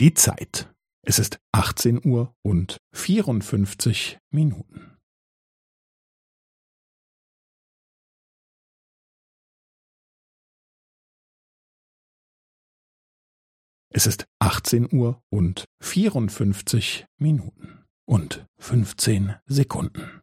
Die Zeit. Es ist 18 Uhr und 54 Minuten. Es ist 18 Uhr und 54 Minuten und 15 Sekunden.